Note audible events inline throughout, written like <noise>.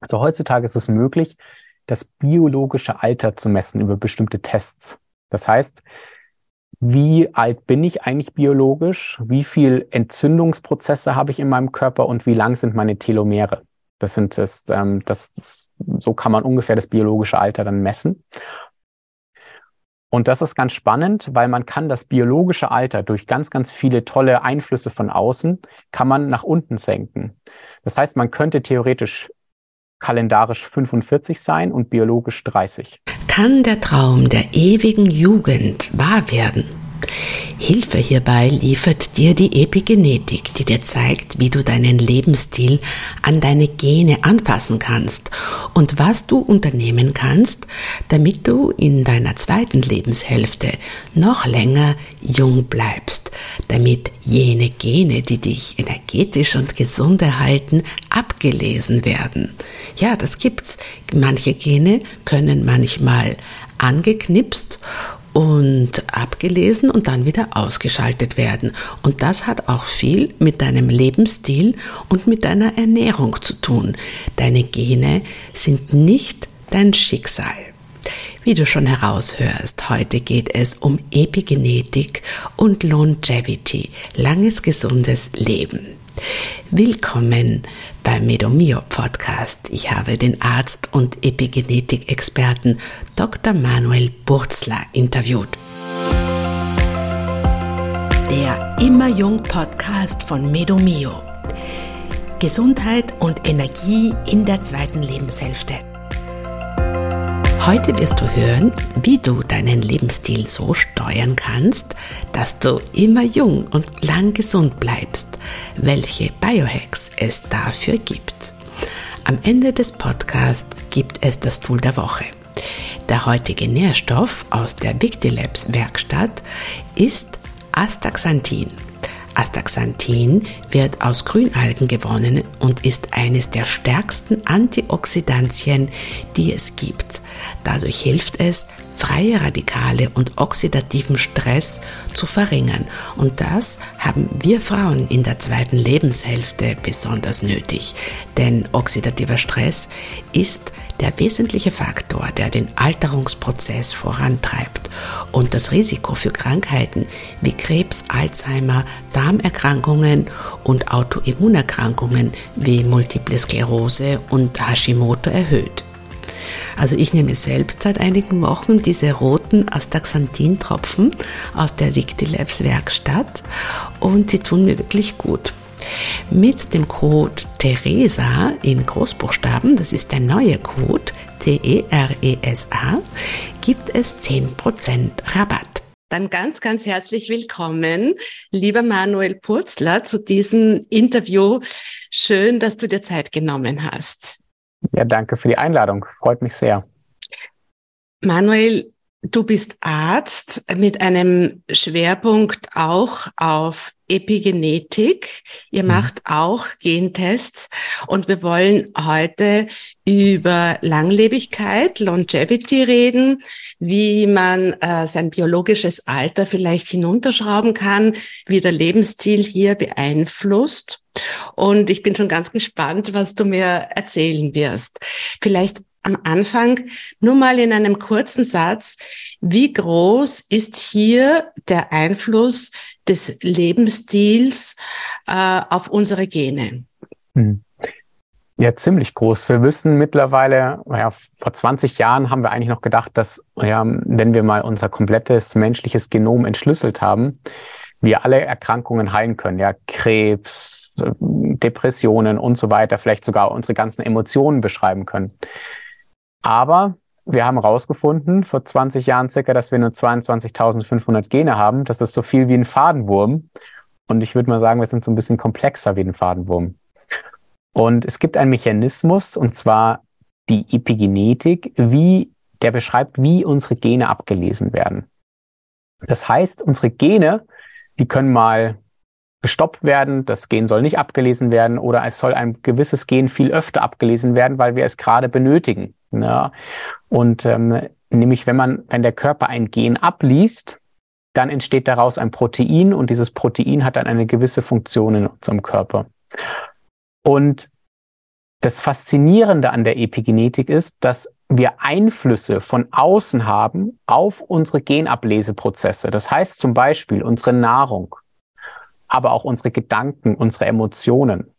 Also heutzutage ist es möglich, das biologische Alter zu messen über bestimmte Tests. Das heißt, wie alt bin ich eigentlich biologisch? Wie viel Entzündungsprozesse habe ich in meinem Körper und wie lang sind meine Telomere? Das sind das, ähm, das, das, so kann man ungefähr das biologische Alter dann messen. Und das ist ganz spannend, weil man kann das biologische Alter durch ganz, ganz viele tolle Einflüsse von außen, kann man nach unten senken. Das heißt, man könnte theoretisch kalendarisch 45 sein und biologisch 30. Kann der Traum der ewigen Jugend wahr werden? Hilfe hierbei liefert dir die Epigenetik, die dir zeigt, wie du deinen Lebensstil an deine Gene anpassen kannst und was du unternehmen kannst, damit du in deiner zweiten Lebenshälfte noch länger jung bleibst, damit jene Gene, die dich energetisch und gesund erhalten, abgelesen werden. Ja, das gibt's. Manche Gene können manchmal angeknipst und abgelesen und dann wieder ausgeschaltet werden. Und das hat auch viel mit deinem Lebensstil und mit deiner Ernährung zu tun. Deine Gene sind nicht dein Schicksal. Wie du schon heraushörst, heute geht es um Epigenetik und Longevity, langes gesundes Leben. Willkommen beim Medomio Podcast. Ich habe den Arzt und Epigenetik-Experten Dr. Manuel Burzler interviewt. Der Immer Jung Podcast von Medomio. Gesundheit und Energie in der zweiten Lebenshälfte. Heute wirst du hören, wie du deinen Lebensstil so steuern kannst, dass du immer jung und lang gesund bleibst, welche Biohacks es dafür gibt. Am Ende des Podcasts gibt es das Tool der Woche. Der heutige Nährstoff aus der Victilabs Werkstatt ist Astaxanthin. Astaxanthin wird aus Grünalgen gewonnen und ist eines der stärksten Antioxidantien, die es gibt. Dadurch hilft es, freie Radikale und oxidativen Stress zu verringern. Und das haben wir Frauen in der zweiten Lebenshälfte besonders nötig. Denn oxidativer Stress ist der wesentliche Faktor, der den Alterungsprozess vorantreibt und das Risiko für Krankheiten wie Krebs, Alzheimer, Darmerkrankungen und Autoimmunerkrankungen wie Multiple Sklerose und Hashimoto erhöht. Also ich nehme selbst seit einigen Wochen diese roten Astaxanthin-Tropfen aus der Victilabs Werkstatt und sie tun mir wirklich gut. Mit dem Code TERESA in Großbuchstaben, das ist der neue Code, T-E-R-E-S-A, gibt es 10% Rabatt. Dann ganz, ganz herzlich willkommen, lieber Manuel Purzler, zu diesem Interview. Schön, dass du dir Zeit genommen hast. Ja, danke für die Einladung. Freut mich sehr. Manuel, du bist Arzt mit einem Schwerpunkt auch auf Epigenetik. Ihr mhm. macht auch Gentests und wir wollen heute über Langlebigkeit, Longevity reden, wie man äh, sein biologisches Alter vielleicht hinunterschrauben kann, wie der Lebensstil hier beeinflusst. Und ich bin schon ganz gespannt, was du mir erzählen wirst. Vielleicht am Anfang nur mal in einem kurzen Satz, wie groß ist hier der Einfluss des Lebensstils äh, auf unsere Gene? Hm. Ja, ziemlich groß. Wir wissen mittlerweile, ja, vor 20 Jahren haben wir eigentlich noch gedacht, dass, ja, wenn wir mal unser komplettes menschliches Genom entschlüsselt haben, wir alle Erkrankungen heilen können, ja, Krebs, Depressionen und so weiter, vielleicht sogar unsere ganzen Emotionen beschreiben können. Aber wir haben herausgefunden, vor 20 Jahren circa, dass wir nur 22.500 Gene haben. Das ist so viel wie ein Fadenwurm. Und ich würde mal sagen, wir sind so ein bisschen komplexer wie ein Fadenwurm. Und es gibt einen Mechanismus, und zwar die Epigenetik, wie, der beschreibt, wie unsere Gene abgelesen werden. Das heißt, unsere Gene, die können mal gestoppt werden, das Gen soll nicht abgelesen werden oder es soll ein gewisses Gen viel öfter abgelesen werden, weil wir es gerade benötigen. Ja. Und ähm, nämlich, wenn man, wenn der Körper ein Gen abliest, dann entsteht daraus ein Protein und dieses Protein hat dann eine gewisse Funktion in unserem Körper. Und das Faszinierende an der Epigenetik ist, dass wir Einflüsse von außen haben auf unsere Genableseprozesse. Das heißt zum Beispiel unsere Nahrung, aber auch unsere Gedanken, unsere Emotionen,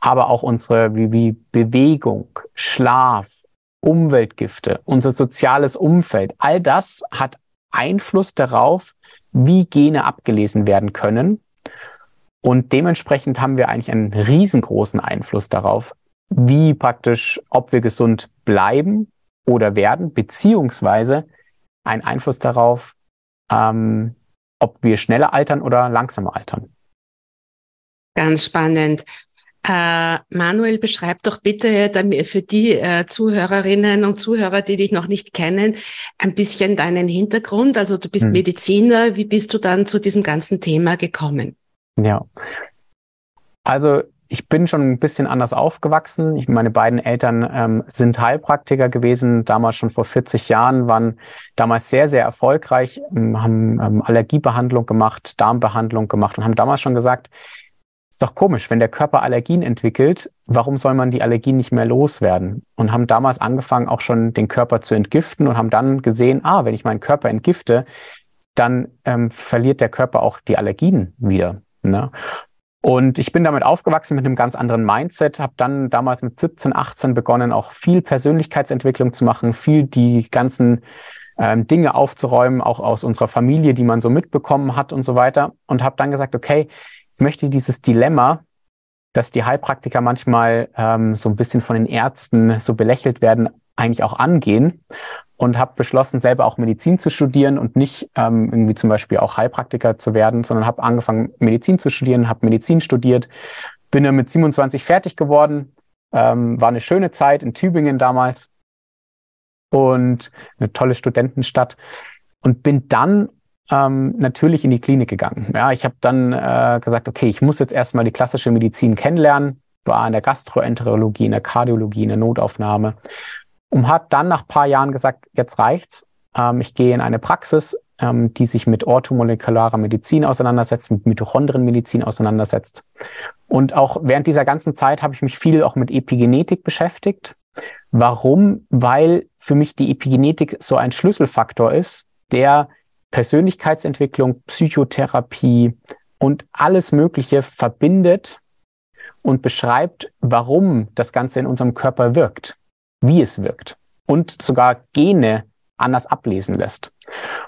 aber auch unsere wie, wie Bewegung, Schlaf, Umweltgifte, unser soziales Umfeld. All das hat Einfluss darauf, wie Gene abgelesen werden können. Und dementsprechend haben wir eigentlich einen riesengroßen Einfluss darauf, wie praktisch, ob wir gesund bleiben oder werden, beziehungsweise einen Einfluss darauf, ähm, ob wir schneller altern oder langsamer altern. Ganz spannend. Äh, Manuel, beschreib doch bitte für die äh, Zuhörerinnen und Zuhörer, die dich noch nicht kennen, ein bisschen deinen Hintergrund. Also du bist hm. Mediziner. Wie bist du dann zu diesem ganzen Thema gekommen? Ja. Also ich bin schon ein bisschen anders aufgewachsen. Ich, meine beiden Eltern ähm, sind Heilpraktiker gewesen, damals schon vor 40 Jahren, waren damals sehr, sehr erfolgreich, ähm, haben ähm, Allergiebehandlung gemacht, Darmbehandlung gemacht und haben damals schon gesagt, ist doch komisch, wenn der Körper Allergien entwickelt, warum soll man die Allergien nicht mehr loswerden? Und haben damals angefangen, auch schon den Körper zu entgiften und haben dann gesehen, ah, wenn ich meinen Körper entgifte, dann ähm, verliert der Körper auch die Allergien wieder. Ne? Und ich bin damit aufgewachsen mit einem ganz anderen Mindset, habe dann damals mit 17, 18 begonnen, auch viel Persönlichkeitsentwicklung zu machen, viel die ganzen ähm, Dinge aufzuräumen, auch aus unserer Familie, die man so mitbekommen hat und so weiter. Und habe dann gesagt, okay, ich möchte dieses Dilemma, dass die Heilpraktiker manchmal ähm, so ein bisschen von den Ärzten so belächelt werden, eigentlich auch angehen und habe beschlossen, selber auch Medizin zu studieren und nicht ähm, irgendwie zum Beispiel auch Heilpraktiker zu werden, sondern habe angefangen, Medizin zu studieren, habe Medizin studiert, bin dann mit 27 fertig geworden, ähm, war eine schöne Zeit in Tübingen damals und eine tolle Studentenstadt und bin dann ähm, natürlich in die Klinik gegangen. Ja, ich habe dann äh, gesagt, okay, ich muss jetzt erstmal die klassische Medizin kennenlernen, war in der Gastroenterologie, in der Kardiologie, in der Notaufnahme und hat dann nach paar Jahren gesagt, jetzt reicht's. Ähm, ich gehe in eine Praxis, ähm, die sich mit orthomolekularer Medizin auseinandersetzt, mit Mitochondrienmedizin auseinandersetzt. Und auch während dieser ganzen Zeit habe ich mich viel auch mit Epigenetik beschäftigt. Warum? Weil für mich die Epigenetik so ein Schlüsselfaktor ist, der Persönlichkeitsentwicklung, Psychotherapie und alles Mögliche verbindet und beschreibt, warum das Ganze in unserem Körper wirkt wie es wirkt und sogar Gene anders ablesen lässt.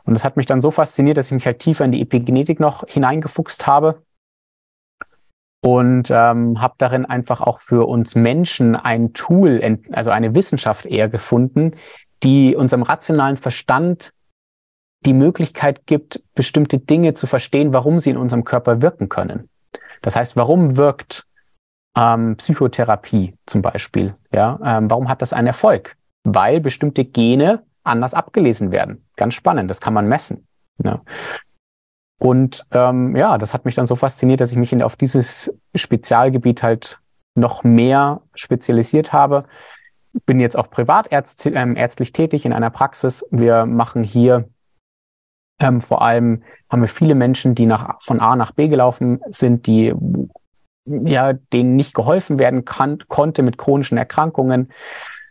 Und das hat mich dann so fasziniert, dass ich mich halt tiefer in die Epigenetik noch hineingefuchst habe und ähm, habe darin einfach auch für uns Menschen ein Tool, also eine Wissenschaft eher gefunden, die unserem rationalen Verstand die Möglichkeit gibt, bestimmte Dinge zu verstehen, warum sie in unserem Körper wirken können. Das heißt, warum wirkt ähm, Psychotherapie zum Beispiel. Ja, ähm, warum hat das einen Erfolg? Weil bestimmte Gene anders abgelesen werden. Ganz spannend, das kann man messen. Ne? Und ähm, ja, das hat mich dann so fasziniert, dass ich mich in, auf dieses Spezialgebiet halt noch mehr spezialisiert habe. Bin jetzt auch privat ähm, tätig in einer Praxis. Wir machen hier ähm, vor allem haben wir viele Menschen, die nach, von A nach B gelaufen sind, die ja, denen nicht geholfen werden kann, konnte mit chronischen Erkrankungen,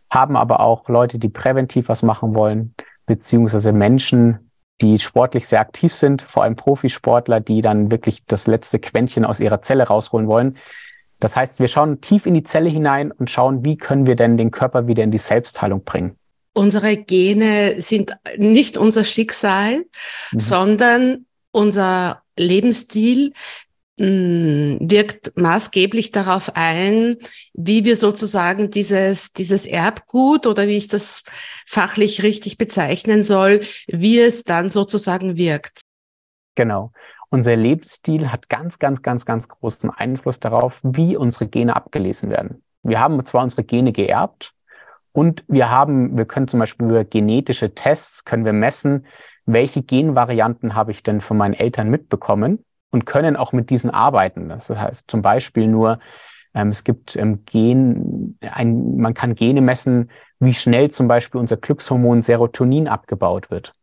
haben aber auch Leute, die präventiv was machen wollen, beziehungsweise Menschen, die sportlich sehr aktiv sind, vor allem Profisportler, die dann wirklich das letzte Quäntchen aus ihrer Zelle rausholen wollen. Das heißt, wir schauen tief in die Zelle hinein und schauen, wie können wir denn den Körper wieder in die Selbstheilung bringen. Unsere Gene sind nicht unser Schicksal, mhm. sondern unser Lebensstil, Mm, wirkt maßgeblich darauf ein, wie wir sozusagen dieses, dieses Erbgut oder wie ich das fachlich richtig bezeichnen soll, wie es dann sozusagen wirkt. Genau. Unser Lebensstil hat ganz, ganz, ganz, ganz großen Einfluss darauf, wie unsere Gene abgelesen werden. Wir haben zwar unsere Gene geerbt und wir haben, wir können zum Beispiel über genetische Tests, können wir messen, welche Genvarianten habe ich denn von meinen Eltern mitbekommen und können auch mit diesen arbeiten. Das heißt zum Beispiel nur, ähm, es gibt ähm, Gen, ein, man kann Gene messen, wie schnell zum Beispiel unser Glückshormon Serotonin abgebaut wird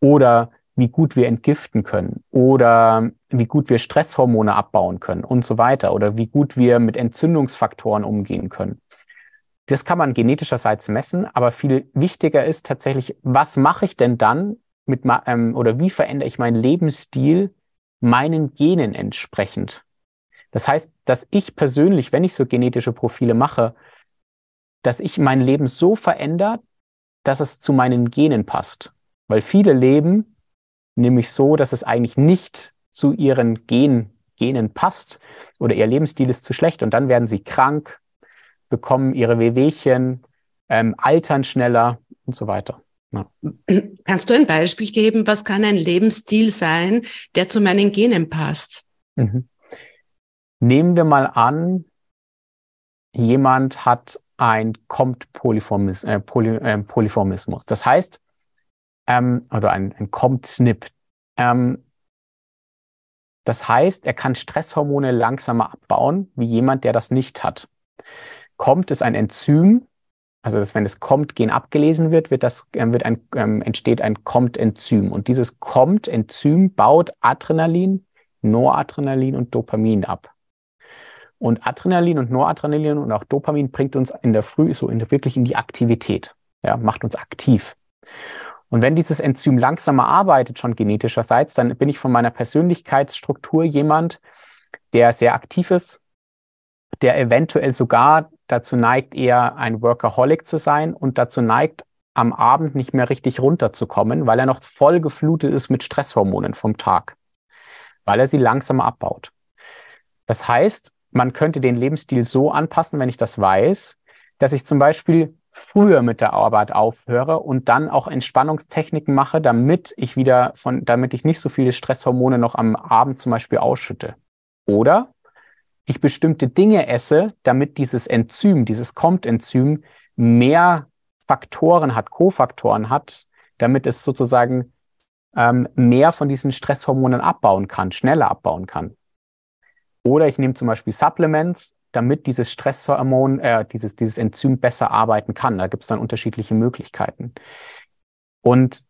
oder wie gut wir entgiften können oder wie gut wir Stresshormone abbauen können und so weiter oder wie gut wir mit Entzündungsfaktoren umgehen können. Das kann man genetischerseits messen, aber viel wichtiger ist tatsächlich, was mache ich denn dann mit ähm, oder wie verändere ich meinen Lebensstil meinen Genen entsprechend? Das heißt, dass ich persönlich, wenn ich so genetische Profile mache, dass ich mein Leben so verändert, dass es zu meinen Genen passt. Weil viele leben nämlich so, dass es eigentlich nicht zu ihren Gen, Genen passt oder ihr Lebensstil ist zu schlecht und dann werden sie krank, bekommen ihre Wehwehchen, ähm, altern schneller und so weiter. Ja. Kannst du ein Beispiel geben, was kann ein Lebensstil sein, der zu meinen Genen passt? Mhm. Nehmen wir mal an, jemand hat ein Compt-Polyformismus. Äh, Poly, äh, Polyformismus. Das heißt, ähm, oder ein, ein Compt-SNP. Ähm, das heißt, er kann Stresshormone langsamer abbauen, wie jemand, der das nicht hat. COMT ist ein Enzym, also dass, wenn das COMT-Gen abgelesen wird, wird das, äh, wird ein, ähm, entsteht ein COMT-Enzym. Und dieses COMT-Enzym baut Adrenalin, Noradrenalin und Dopamin ab. Und Adrenalin und Noradrenalin und auch Dopamin bringt uns in der Früh so in, wirklich in die Aktivität, ja, macht uns aktiv. Und wenn dieses Enzym langsamer arbeitet, schon genetischerseits, dann bin ich von meiner Persönlichkeitsstruktur jemand, der sehr aktiv ist, der eventuell sogar dazu neigt, eher ein Workaholic zu sein und dazu neigt, am Abend nicht mehr richtig runterzukommen, weil er noch voll geflutet ist mit Stresshormonen vom Tag, weil er sie langsamer abbaut. Das heißt, man könnte den Lebensstil so anpassen, wenn ich das weiß, dass ich zum Beispiel früher mit der Arbeit aufhöre und dann auch Entspannungstechniken mache, damit ich wieder von, damit ich nicht so viele Stresshormone noch am Abend zum Beispiel ausschütte. Oder ich bestimmte Dinge esse, damit dieses Enzym, dieses COMT-Enzym mehr Faktoren hat, Kofaktoren hat, damit es sozusagen ähm, mehr von diesen Stresshormonen abbauen kann, schneller abbauen kann. Oder ich nehme zum Beispiel Supplements, damit dieses Stresshormon, äh, dieses, dieses Enzym besser arbeiten kann. Da gibt es dann unterschiedliche Möglichkeiten. Und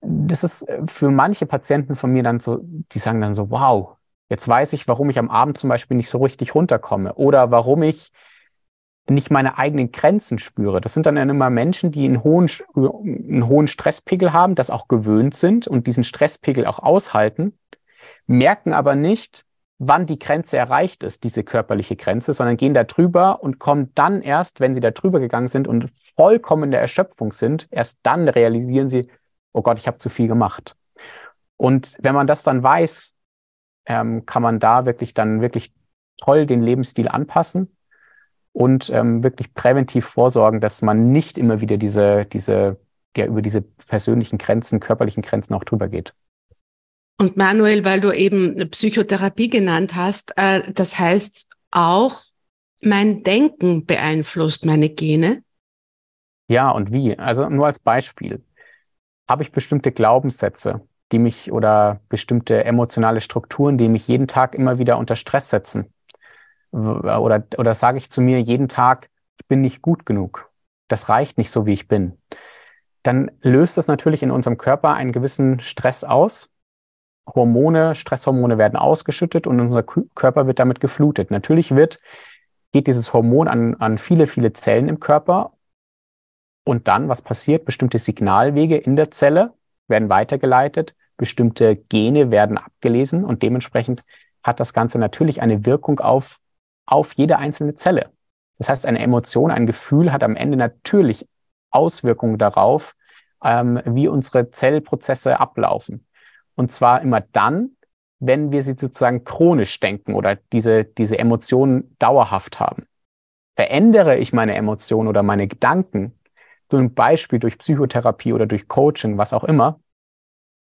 das ist für manche Patienten von mir dann so, die sagen dann so, wow, Jetzt weiß ich, warum ich am Abend zum Beispiel nicht so richtig runterkomme oder warum ich nicht meine eigenen Grenzen spüre. Das sind dann immer Menschen, die einen hohen, einen hohen Stresspegel haben, das auch gewöhnt sind und diesen Stresspegel auch aushalten, merken aber nicht, wann die Grenze erreicht ist, diese körperliche Grenze, sondern gehen da drüber und kommen dann erst, wenn sie da drüber gegangen sind und vollkommen in der Erschöpfung sind, erst dann realisieren sie, oh Gott, ich habe zu viel gemacht. Und wenn man das dann weiß, ähm, kann man da wirklich dann wirklich toll den Lebensstil anpassen und ähm, wirklich präventiv vorsorgen, dass man nicht immer wieder diese, diese, ja, über diese persönlichen Grenzen, körperlichen Grenzen auch drüber geht. Und Manuel, weil du eben Psychotherapie genannt hast, äh, das heißt auch, mein Denken beeinflusst meine Gene? Ja, und wie? Also nur als Beispiel. Habe ich bestimmte Glaubenssätze, die mich oder bestimmte emotionale Strukturen, die mich jeden Tag immer wieder unter Stress setzen. Oder, oder sage ich zu mir jeden Tag, ich bin nicht gut genug. Das reicht nicht so, wie ich bin. Dann löst es natürlich in unserem Körper einen gewissen Stress aus. Hormone, Stresshormone werden ausgeschüttet und unser Körper wird damit geflutet. Natürlich wird, geht dieses Hormon an, an viele, viele Zellen im Körper. Und dann, was passiert? Bestimmte Signalwege in der Zelle werden weitergeleitet, bestimmte Gene werden abgelesen und dementsprechend hat das Ganze natürlich eine Wirkung auf, auf jede einzelne Zelle. Das heißt, eine Emotion, ein Gefühl hat am Ende natürlich Auswirkungen darauf, ähm, wie unsere Zellprozesse ablaufen. Und zwar immer dann, wenn wir sie sozusagen chronisch denken oder diese, diese Emotionen dauerhaft haben. Verändere ich meine Emotionen oder meine Gedanken, ein Beispiel durch Psychotherapie oder durch Coaching, was auch immer,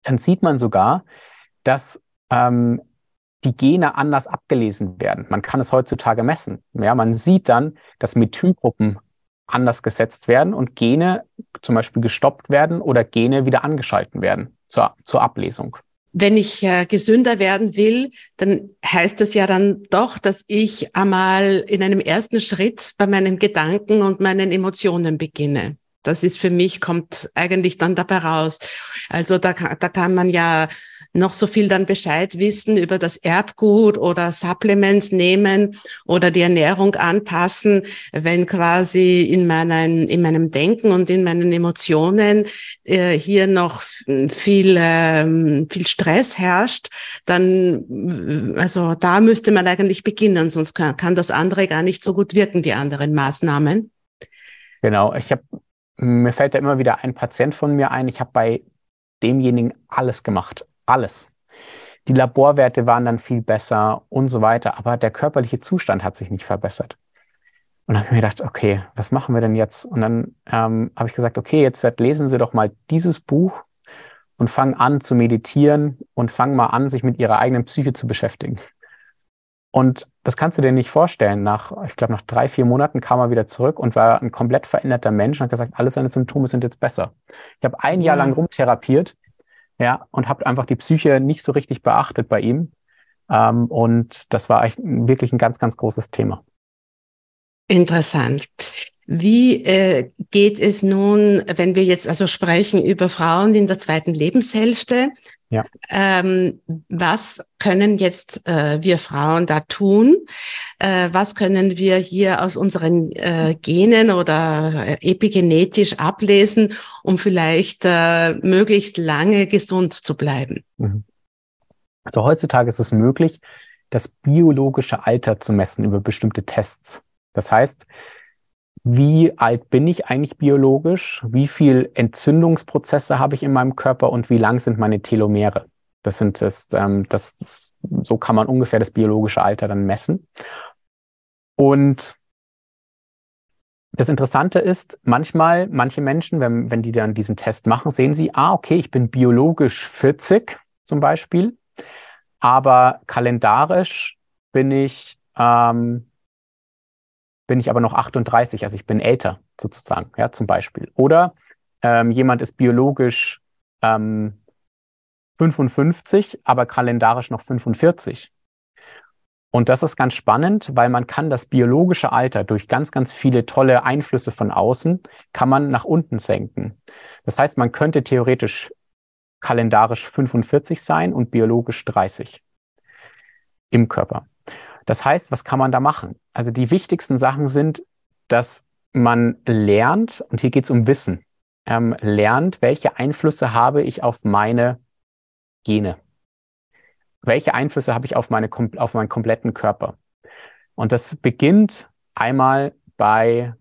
dann sieht man sogar, dass ähm, die Gene anders abgelesen werden. Man kann es heutzutage messen. Ja, man sieht dann, dass Methylgruppen anders gesetzt werden und Gene zum Beispiel gestoppt werden oder Gene wieder angeschalten werden zur, zur Ablesung. Wenn ich äh, gesünder werden will, dann heißt das ja dann doch, dass ich einmal in einem ersten Schritt bei meinen Gedanken und meinen Emotionen beginne. Das ist für mich, kommt eigentlich dann dabei raus. Also da, da kann man ja noch so viel dann Bescheid wissen über das Erbgut oder Supplements nehmen oder die Ernährung anpassen, wenn quasi in, meinen, in meinem Denken und in meinen Emotionen äh, hier noch viel, ähm, viel Stress herrscht, dann, also da müsste man eigentlich beginnen, sonst kann, kann das andere gar nicht so gut wirken, die anderen Maßnahmen. Genau, ich habe, mir fällt da immer wieder ein Patient von mir ein, ich habe bei demjenigen alles gemacht, alles. Die Laborwerte waren dann viel besser und so weiter, aber der körperliche Zustand hat sich nicht verbessert. Und dann habe ich mir gedacht, okay, was machen wir denn jetzt? Und dann ähm, habe ich gesagt, okay, jetzt lesen Sie doch mal dieses Buch und fangen an zu meditieren und fangen mal an, sich mit Ihrer eigenen Psyche zu beschäftigen. Und das kannst du dir nicht vorstellen. Nach, ich glaube, nach drei, vier Monaten kam er wieder zurück und war ein komplett veränderter Mensch und hat gesagt, alle seine Symptome sind jetzt besser. Ich habe ein Jahr lang rumtherapiert, ja, und habe einfach die Psyche nicht so richtig beachtet bei ihm. Ähm, und das war wirklich ein ganz, ganz großes Thema. Interessant. Wie äh, geht es nun, wenn wir jetzt also sprechen über Frauen in der zweiten Lebenshälfte? Ja. Ähm, was können jetzt äh, wir Frauen da tun? Äh, was können wir hier aus unseren äh, Genen oder äh, epigenetisch ablesen, um vielleicht äh, möglichst lange gesund zu bleiben? Mhm. Also heutzutage ist es möglich, das biologische Alter zu messen über bestimmte Tests. Das heißt, wie alt bin ich eigentlich biologisch? Wie viel Entzündungsprozesse habe ich in meinem Körper und wie lang sind meine Telomere? Das sind das, ähm, das, das, so kann man ungefähr das biologische Alter dann messen. Und das Interessante ist, manchmal, manche Menschen, wenn, wenn die dann diesen Test machen, sehen sie, ah, okay, ich bin biologisch 40 zum Beispiel, aber kalendarisch bin ich ähm, bin ich aber noch 38, also ich bin älter sozusagen, ja, zum Beispiel. Oder ähm, jemand ist biologisch ähm, 55, aber kalendarisch noch 45. Und das ist ganz spannend, weil man kann das biologische Alter durch ganz, ganz viele tolle Einflüsse von außen, kann man nach unten senken. Das heißt, man könnte theoretisch kalendarisch 45 sein und biologisch 30 im Körper. Das heißt, was kann man da machen? Also die wichtigsten Sachen sind, dass man lernt, und hier geht es um Wissen, ähm, lernt, welche Einflüsse habe ich auf meine Gene? Welche Einflüsse habe ich auf, meine, auf meinen kompletten Körper? Und das beginnt einmal bei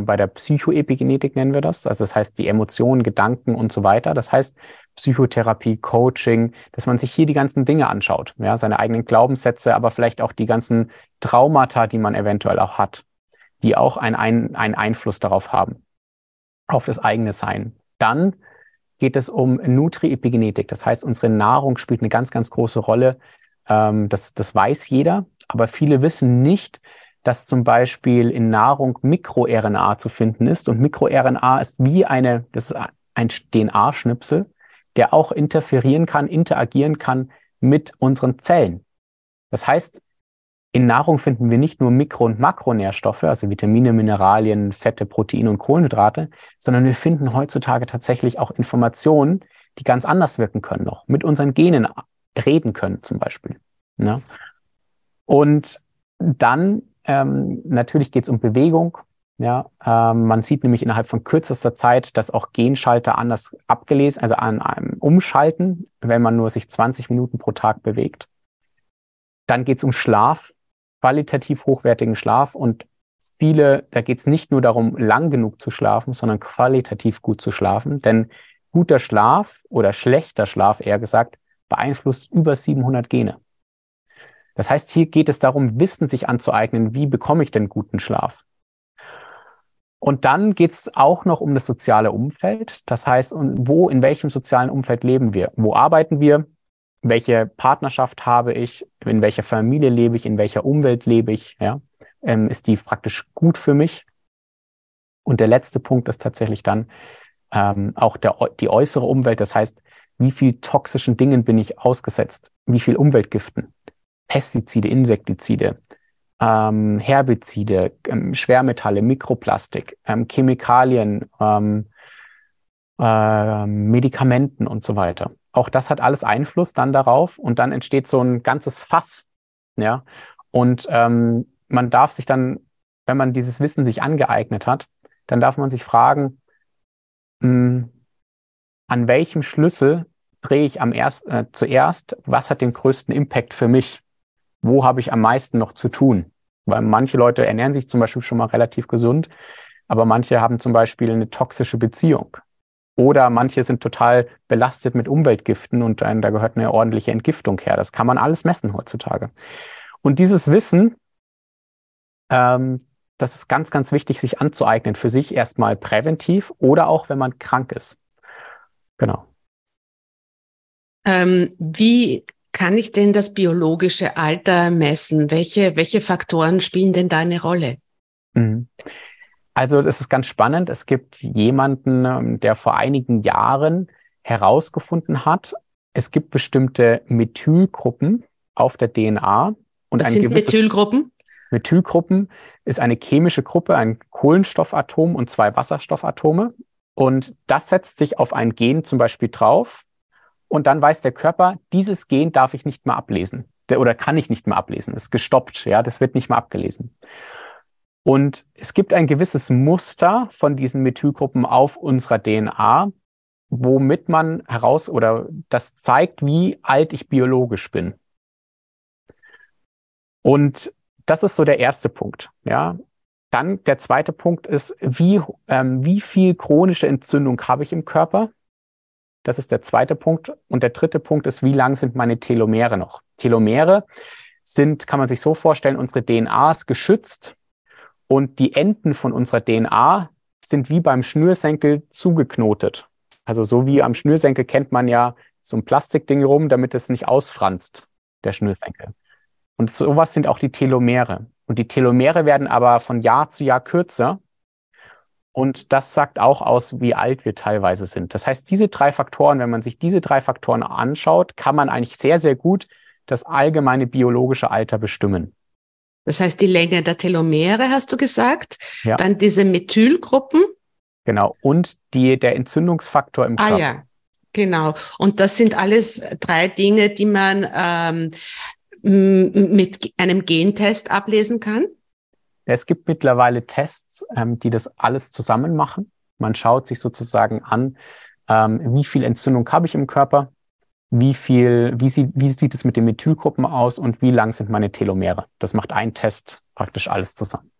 bei der Psychoepigenetik nennen wir das. Also das heißt die Emotionen, Gedanken und so weiter. Das heißt Psychotherapie, Coaching, dass man sich hier die ganzen Dinge anschaut. Ja, seine eigenen Glaubenssätze, aber vielleicht auch die ganzen Traumata, die man eventuell auch hat, die auch einen, einen Einfluss darauf haben, auf das eigene Sein. Dann geht es um Nutri-Epigenetik. Das heißt, unsere Nahrung spielt eine ganz, ganz große Rolle. Ähm, das, das weiß jeder, aber viele wissen nicht, dass zum Beispiel in Nahrung MikroRNA zu finden ist. Und MikroRNA ist wie eine, das ist ein DNA-Schnipsel, der auch interferieren kann, interagieren kann mit unseren Zellen. Das heißt, in Nahrung finden wir nicht nur Mikro- und Makronährstoffe, also Vitamine, Mineralien, Fette, Proteine und Kohlenhydrate, sondern wir finden heutzutage tatsächlich auch Informationen, die ganz anders wirken können noch, mit unseren Genen reden können zum Beispiel. Ne? Und dann ähm, natürlich geht es um Bewegung. Ja, ähm, man sieht nämlich innerhalb von kürzester Zeit, dass auch Genschalter anders abgelesen, also an einem umschalten, wenn man nur sich 20 Minuten pro Tag bewegt. Dann geht es um Schlaf, qualitativ hochwertigen Schlaf und viele, da geht es nicht nur darum, lang genug zu schlafen, sondern qualitativ gut zu schlafen, denn guter Schlaf oder schlechter Schlaf, eher gesagt, beeinflusst über 700 Gene. Das heißt, hier geht es darum, Wissen sich anzueignen, wie bekomme ich denn guten Schlaf? Und dann geht es auch noch um das soziale Umfeld. Das heißt, wo, in welchem sozialen Umfeld leben wir? Wo arbeiten wir? Welche Partnerschaft habe ich? In welcher Familie lebe ich? In welcher Umwelt lebe ich? Ja? Ähm, ist die praktisch gut für mich? Und der letzte Punkt ist tatsächlich dann ähm, auch der, die äußere Umwelt. Das heißt, wie viel toxischen Dingen bin ich ausgesetzt? Wie viel Umweltgiften? Pestizide, Insektizide, ähm, Herbizide, ähm, Schwermetalle, Mikroplastik, ähm, Chemikalien, äh, Medikamenten und so weiter. auch das hat alles Einfluss dann darauf und dann entsteht so ein ganzes Fass. Ja. Und ähm, man darf sich dann, wenn man dieses Wissen sich angeeignet hat, dann darf man sich fragen, mh, hm, an welchem Schlüssel drehe ich am erst, äh, zuerst, was hat den größten Impact für mich? Wo habe ich am meisten noch zu tun? Weil manche Leute ernähren sich zum Beispiel schon mal relativ gesund, aber manche haben zum Beispiel eine toxische Beziehung. Oder manche sind total belastet mit Umweltgiften und da gehört eine ordentliche Entgiftung her. Das kann man alles messen heutzutage. Und dieses Wissen, ähm, das ist ganz, ganz wichtig, sich anzueignen für sich erstmal präventiv oder auch, wenn man krank ist. Genau. Ähm, wie kann ich denn das biologische Alter messen? Welche, welche Faktoren spielen denn da eine Rolle? Mhm. Also das ist ganz spannend. Es gibt jemanden, ähm, der vor einigen Jahren herausgefunden hat, es gibt bestimmte Methylgruppen auf der DNA. Und Was sind Methylgruppen? Methylgruppen ist eine chemische Gruppe, ein Kohlenstoffatom und zwei Wasserstoffatome. Und das setzt sich auf ein Gen zum Beispiel drauf. Und dann weiß der Körper, dieses Gen darf ich nicht mehr ablesen oder kann ich nicht mehr ablesen. Ist gestoppt. Ja, das wird nicht mehr abgelesen. Und es gibt ein gewisses Muster von diesen Methylgruppen auf unserer DNA, womit man heraus oder das zeigt, wie alt ich biologisch bin. Und das ist so der erste Punkt. Ja. Dann der zweite Punkt ist, wie, ähm, wie viel chronische Entzündung habe ich im Körper? Das ist der zweite Punkt. Und der dritte Punkt ist, wie lang sind meine Telomere noch? Telomere sind, kann man sich so vorstellen, unsere DNA ist geschützt und die Enden von unserer DNA sind wie beim Schnürsenkel zugeknotet. Also so wie am Schnürsenkel kennt man ja so ein Plastikding rum, damit es nicht ausfranst, der Schnürsenkel. Und sowas sind auch die Telomere. Und die Telomere werden aber von Jahr zu Jahr kürzer. Und das sagt auch aus, wie alt wir teilweise sind. Das heißt, diese drei Faktoren, wenn man sich diese drei Faktoren anschaut, kann man eigentlich sehr, sehr gut das allgemeine biologische Alter bestimmen. Das heißt, die Länge der Telomere hast du gesagt. Ja. Dann diese Methylgruppen. Genau. Und die, der Entzündungsfaktor im Körper. Ah ja, genau. Und das sind alles drei Dinge, die man ähm, mit einem Gentest ablesen kann. Es gibt mittlerweile Tests, ähm, die das alles zusammen machen. Man schaut sich sozusagen an, ähm, wie viel Entzündung habe ich im Körper wie viel, wie, sie, wie sieht es mit den Methylgruppen aus und wie lang sind meine Telomere. Das macht ein Test praktisch alles zusammen.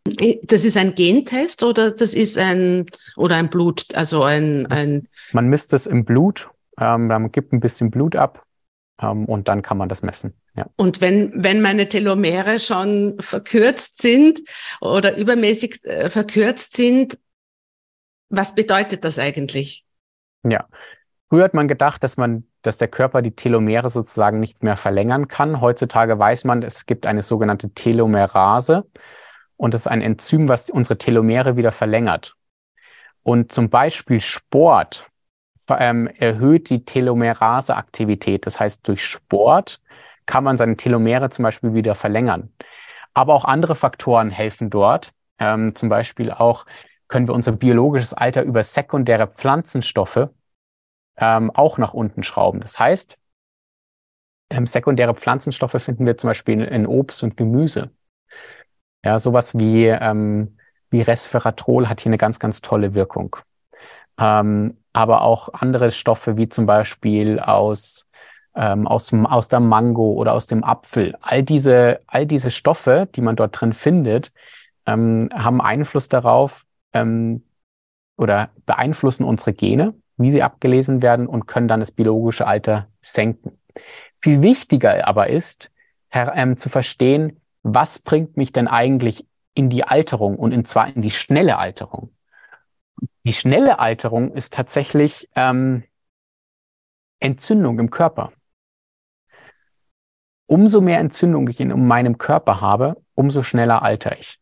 Das ist ein Gentest oder das ist ein oder ein Blut, also ein, ein Man misst es im Blut, ähm, man gibt ein bisschen Blut ab ähm, und dann kann man das messen. Ja. Und wenn, wenn meine Telomere schon verkürzt sind oder übermäßig äh, verkürzt sind, was bedeutet das eigentlich? Ja, Früher hat man gedacht, dass man, dass der Körper die Telomere sozusagen nicht mehr verlängern kann. Heutzutage weiß man, es gibt eine sogenannte Telomerase und das ist ein Enzym, was unsere Telomere wieder verlängert. Und zum Beispiel Sport ähm, erhöht die Telomerase-Aktivität. Das heißt, durch Sport kann man seine Telomere zum Beispiel wieder verlängern. Aber auch andere Faktoren helfen dort. Ähm, zum Beispiel auch können wir unser biologisches Alter über sekundäre Pflanzenstoffe ähm, auch nach unten schrauben. Das heißt, ähm, sekundäre Pflanzenstoffe finden wir zum Beispiel in, in Obst und Gemüse. Ja, sowas wie, ähm, wie Resveratrol hat hier eine ganz, ganz tolle Wirkung. Ähm, aber auch andere Stoffe wie zum Beispiel aus, ähm, aus, aus der Mango oder aus dem Apfel. All diese, all diese Stoffe, die man dort drin findet, ähm, haben Einfluss darauf ähm, oder beeinflussen unsere Gene wie sie abgelesen werden und können dann das biologische Alter senken. Viel wichtiger aber ist, ähm, zu verstehen, was bringt mich denn eigentlich in die Alterung und in zwar in die schnelle Alterung. Die schnelle Alterung ist tatsächlich ähm, Entzündung im Körper. Umso mehr Entzündung ich in meinem Körper habe, umso schneller alter ich.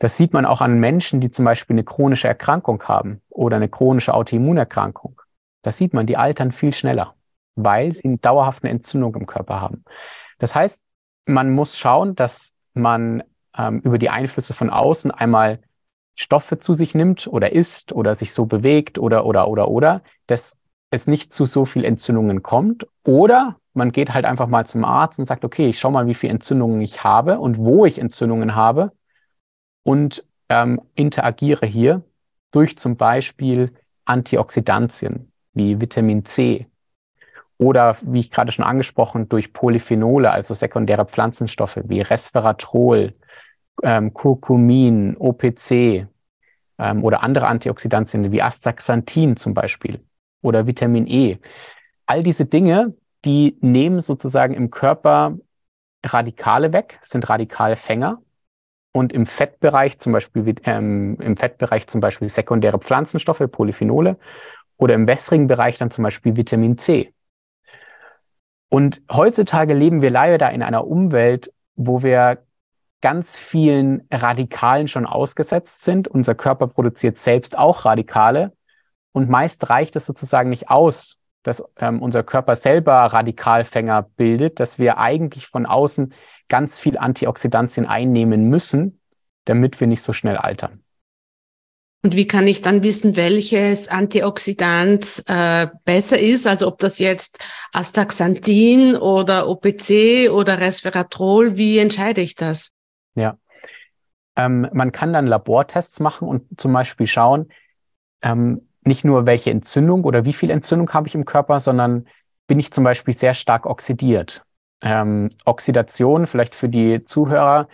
Das sieht man auch an Menschen, die zum Beispiel eine chronische Erkrankung haben oder eine chronische Autoimmunerkrankung. Das sieht man, die altern viel schneller, weil sie eine dauerhafte Entzündung im Körper haben. Das heißt, man muss schauen, dass man ähm, über die Einflüsse von außen einmal Stoffe zu sich nimmt oder isst oder sich so bewegt oder oder oder oder, das es nicht zu so viel Entzündungen kommt. Oder man geht halt einfach mal zum Arzt und sagt, okay, ich schau mal, wie viele Entzündungen ich habe und wo ich Entzündungen habe und ähm, interagiere hier durch zum Beispiel Antioxidantien wie Vitamin C oder, wie ich gerade schon angesprochen, durch Polyphenole, also sekundäre Pflanzenstoffe wie Resveratrol, ähm, Curcumin, OPC ähm, oder andere Antioxidantien wie Astaxanthin zum Beispiel oder Vitamin E. All diese Dinge, die nehmen sozusagen im Körper Radikale weg, sind Radikalfänger. Und im Fettbereich zum Beispiel, ähm, im Fettbereich zum Beispiel sekundäre Pflanzenstoffe, Polyphenole oder im wässrigen Bereich dann zum Beispiel Vitamin C. Und heutzutage leben wir leider in einer Umwelt, wo wir ganz vielen Radikalen schon ausgesetzt sind. Unser Körper produziert selbst auch Radikale. Und meist reicht es sozusagen nicht aus, dass ähm, unser Körper selber Radikalfänger bildet, dass wir eigentlich von außen ganz viel Antioxidantien einnehmen müssen, damit wir nicht so schnell altern. Und wie kann ich dann wissen, welches Antioxidant äh, besser ist? Also ob das jetzt Astaxanthin oder OPC oder Resveratrol, wie entscheide ich das? Ja, ähm, man kann dann Labortests machen und zum Beispiel schauen, ähm, nicht nur welche Entzündung oder wie viel Entzündung habe ich im Körper, sondern bin ich zum Beispiel sehr stark oxidiert. Ähm, Oxidation, vielleicht für die Zuhörer,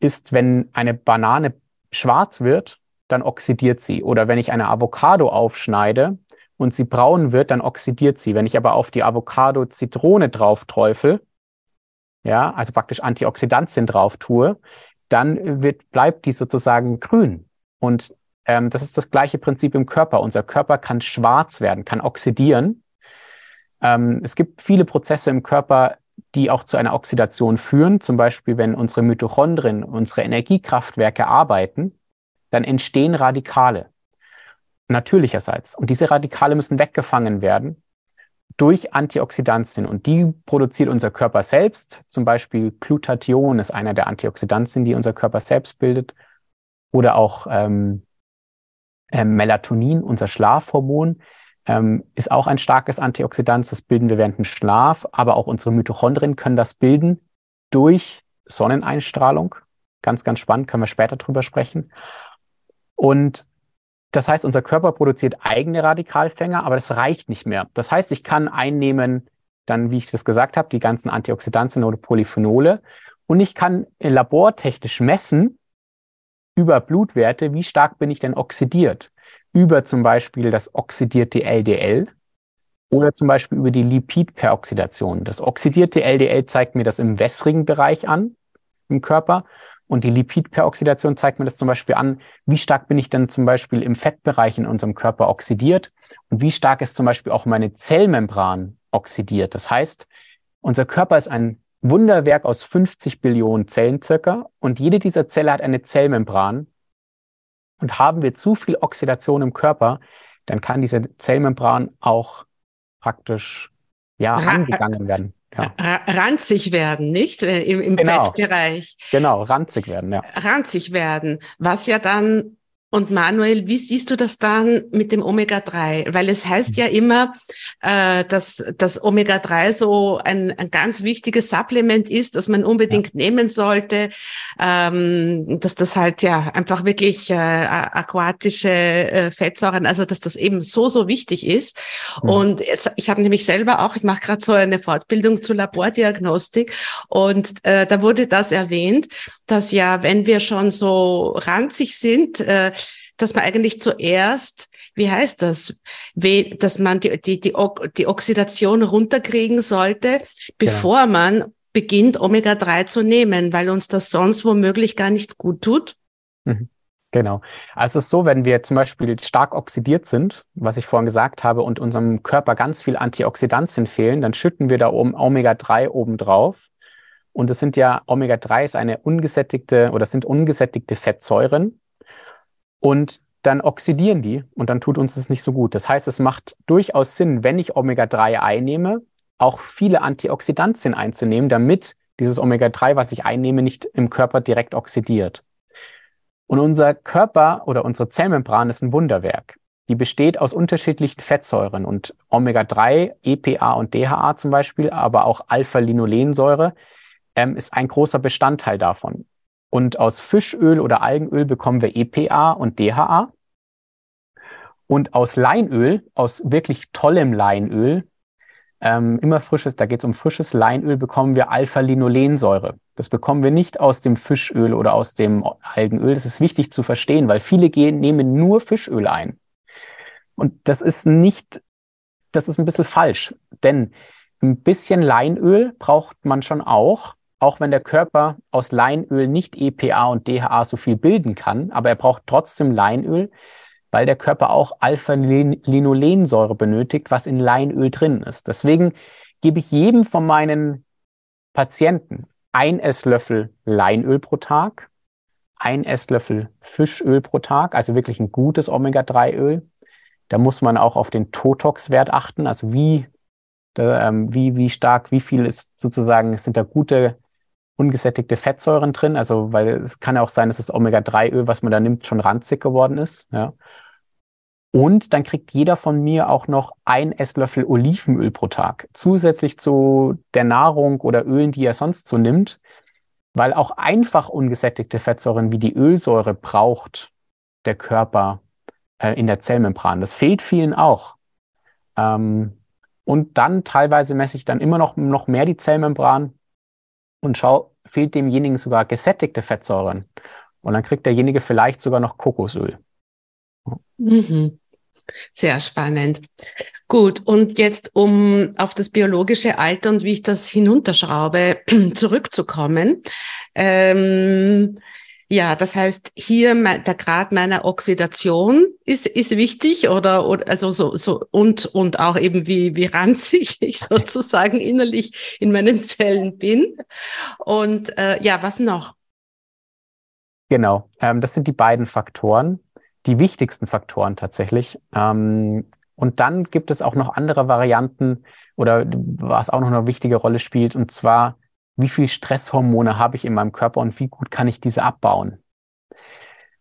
ist, wenn eine Banane schwarz wird, dann oxidiert sie. Oder wenn ich eine Avocado aufschneide und sie braun wird, dann oxidiert sie. Wenn ich aber auf die Avocado Zitrone drauf träufel, ja, also praktisch Antioxidantien drauf tue, dann wird, bleibt die sozusagen grün. Und ähm, das ist das gleiche Prinzip im Körper. Unser Körper kann schwarz werden, kann oxidieren. Ähm, es gibt viele Prozesse im Körper, die auch zu einer Oxidation führen. Zum Beispiel, wenn unsere Mitochondrien, unsere Energiekraftwerke arbeiten, dann entstehen Radikale. Natürlicherseits. Und diese Radikale müssen weggefangen werden durch Antioxidantien. Und die produziert unser Körper selbst. Zum Beispiel Glutathion ist einer der Antioxidantien, die unser Körper selbst bildet. Oder auch ähm, ähm, Melatonin, unser Schlafhormon, ähm, ist auch ein starkes Antioxidant. Das bilden wir während dem Schlaf, aber auch unsere Mitochondrien können das bilden durch Sonneneinstrahlung. Ganz, ganz spannend, können wir später drüber sprechen. Und das heißt, unser Körper produziert eigene Radikalfänger, aber das reicht nicht mehr. Das heißt, ich kann einnehmen, dann, wie ich das gesagt habe, die ganzen Antioxidantien oder Polyphenole und ich kann labortechnisch messen, über Blutwerte, wie stark bin ich denn oxidiert? Über zum Beispiel das oxidierte LDL oder zum Beispiel über die Lipidperoxidation. Das oxidierte LDL zeigt mir das im wässrigen Bereich an im Körper und die Lipidperoxidation zeigt mir das zum Beispiel an, wie stark bin ich denn zum Beispiel im Fettbereich in unserem Körper oxidiert und wie stark ist zum Beispiel auch meine Zellmembran oxidiert. Das heißt, unser Körper ist ein Wunderwerk aus 50 Billionen Zellen circa und jede dieser Zelle hat eine Zellmembran. Und haben wir zu viel Oxidation im Körper, dann kann diese Zellmembran auch praktisch ja, Ra angegangen werden. Ja. Ranzig werden, nicht? Äh, Im, im genau. Fettbereich. Genau, ranzig werden, ja. Ranzig werden, was ja dann und Manuel, wie siehst du das dann mit dem Omega-3? Weil es heißt ja immer, äh, dass das Omega-3 so ein, ein ganz wichtiges Supplement ist, das man unbedingt ja. nehmen sollte, ähm, dass das halt ja einfach wirklich äh, aquatische äh, Fettsäuren, also dass das eben so, so wichtig ist. Mhm. Und jetzt, ich habe nämlich selber auch, ich mache gerade so eine Fortbildung zur Labordiagnostik und äh, da wurde das erwähnt, dass ja, wenn wir schon so ranzig sind, äh, dass man eigentlich zuerst, wie heißt das, dass man die, die, die, die Oxidation runterkriegen sollte, bevor ja. man beginnt, Omega-3 zu nehmen, weil uns das sonst womöglich gar nicht gut tut. Mhm. Genau. Also es ist so, wenn wir zum Beispiel stark oxidiert sind, was ich vorhin gesagt habe, und unserem Körper ganz viel Antioxidantien fehlen, dann schütten wir da oben Omega-3 obendrauf. Und es sind ja, Omega-3 ist eine ungesättigte oder sind ungesättigte Fettsäuren und dann oxidieren die und dann tut uns das nicht so gut. Das heißt, es macht durchaus Sinn, wenn ich Omega-3 einnehme, auch viele Antioxidantien einzunehmen, damit dieses Omega-3, was ich einnehme, nicht im Körper direkt oxidiert. Und unser Körper oder unsere Zellmembran ist ein Wunderwerk. die besteht aus unterschiedlichen Fettsäuren und Omega-3, EPA und DHA zum Beispiel, aber auch Alpha-Linolensäure ähm, ist ein großer Bestandteil davon. Und aus Fischöl oder Algenöl bekommen wir EPA und DHA. Und aus Leinöl, aus wirklich tollem Leinöl, ähm, immer frisches, da geht es um frisches Leinöl, bekommen wir Alpha-Linolensäure. Das bekommen wir nicht aus dem Fischöl oder aus dem Algenöl. Das ist wichtig zu verstehen, weil viele gehen, nehmen nur Fischöl ein. Und das ist nicht, das ist ein bisschen falsch, denn ein bisschen Leinöl braucht man schon auch, auch wenn der Körper aus Leinöl nicht EPA und DHA so viel bilden kann, aber er braucht trotzdem Leinöl, weil der Körper auch Alpha-Linolensäure benötigt, was in Leinöl drin ist. Deswegen gebe ich jedem von meinen Patienten ein Esslöffel Leinöl pro Tag, ein Esslöffel Fischöl pro Tag, also wirklich ein gutes Omega-3-Öl. Da muss man auch auf den Totox-Wert achten, also wie, äh, wie, wie stark, wie viel ist sozusagen, sind da gute ungesättigte Fettsäuren drin, also weil es kann ja auch sein, dass das Omega-3-Öl, was man da nimmt, schon ranzig geworden ist. Ja. Und dann kriegt jeder von mir auch noch ein Esslöffel Olivenöl pro Tag, zusätzlich zu der Nahrung oder Ölen, die er sonst so nimmt, weil auch einfach ungesättigte Fettsäuren wie die Ölsäure braucht der Körper äh, in der Zellmembran. Das fehlt vielen auch. Ähm, und dann teilweise messe ich dann immer noch, noch mehr die Zellmembran und schau, fehlt demjenigen sogar gesättigte Fettsäuren. Und dann kriegt derjenige vielleicht sogar noch Kokosöl. Mhm. Sehr spannend. Gut, und jetzt, um auf das biologische Alter und wie ich das hinunterschraube, <clears throat> zurückzukommen. Ähm, ja, das heißt, hier der Grad meiner Oxidation ist, ist wichtig oder, oder also so, so und, und auch eben wie, wie ranzig <laughs> ich sozusagen innerlich in meinen Zellen bin. Und äh, ja, was noch? Genau, ähm, das sind die beiden Faktoren die wichtigsten Faktoren tatsächlich. Ähm, und dann gibt es auch noch andere Varianten oder was auch noch eine wichtige Rolle spielt, und zwar, wie viel Stresshormone habe ich in meinem Körper und wie gut kann ich diese abbauen?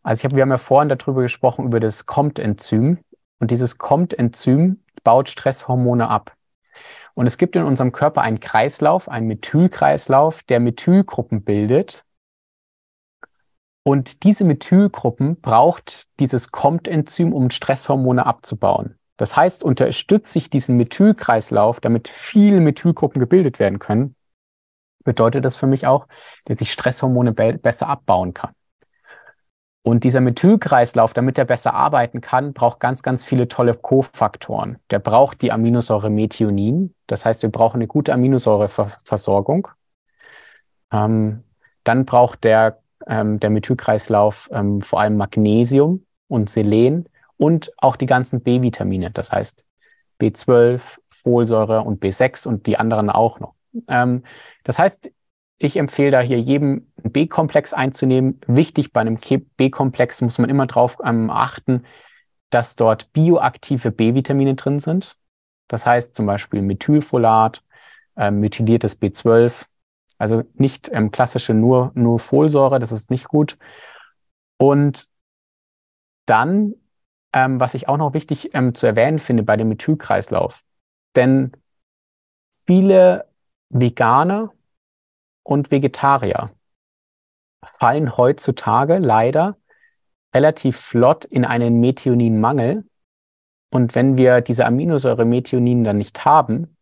Also ich habe, wir haben ja vorhin darüber gesprochen, über das COMT-Enzym. Und dieses COMT-Enzym baut Stresshormone ab. Und es gibt in unserem Körper einen Kreislauf, einen Methylkreislauf, der Methylgruppen bildet, und diese Methylgruppen braucht dieses COMT-Enzym, um Stresshormone abzubauen. Das heißt, unterstütze ich diesen Methylkreislauf, damit viele Methylgruppen gebildet werden können, bedeutet das für mich auch, dass ich Stresshormone be besser abbauen kann. Und dieser Methylkreislauf, damit er besser arbeiten kann, braucht ganz, ganz viele tolle Kofaktoren. Der braucht die Aminosäure Methionin. Das heißt, wir brauchen eine gute Aminosäureversorgung. Ähm, dann braucht der ähm, der Methylkreislauf ähm, vor allem Magnesium und Selen und auch die ganzen B-Vitamine, das heißt B12, Folsäure und B6 und die anderen auch noch. Ähm, das heißt, ich empfehle da hier jedem einen B-Komplex einzunehmen. Wichtig bei einem B-Komplex muss man immer darauf ähm, achten, dass dort bioaktive B-Vitamine drin sind. Das heißt zum Beispiel Methylfolat, äh, methyliertes B12, also nicht ähm, klassische nur, nur Folsäure, das ist nicht gut. Und dann, ähm, was ich auch noch wichtig ähm, zu erwähnen finde bei dem Methylkreislauf, denn viele Veganer und Vegetarier fallen heutzutage leider relativ flott in einen Methioninmangel. Und wenn wir diese Aminosäure Methionin dann nicht haben,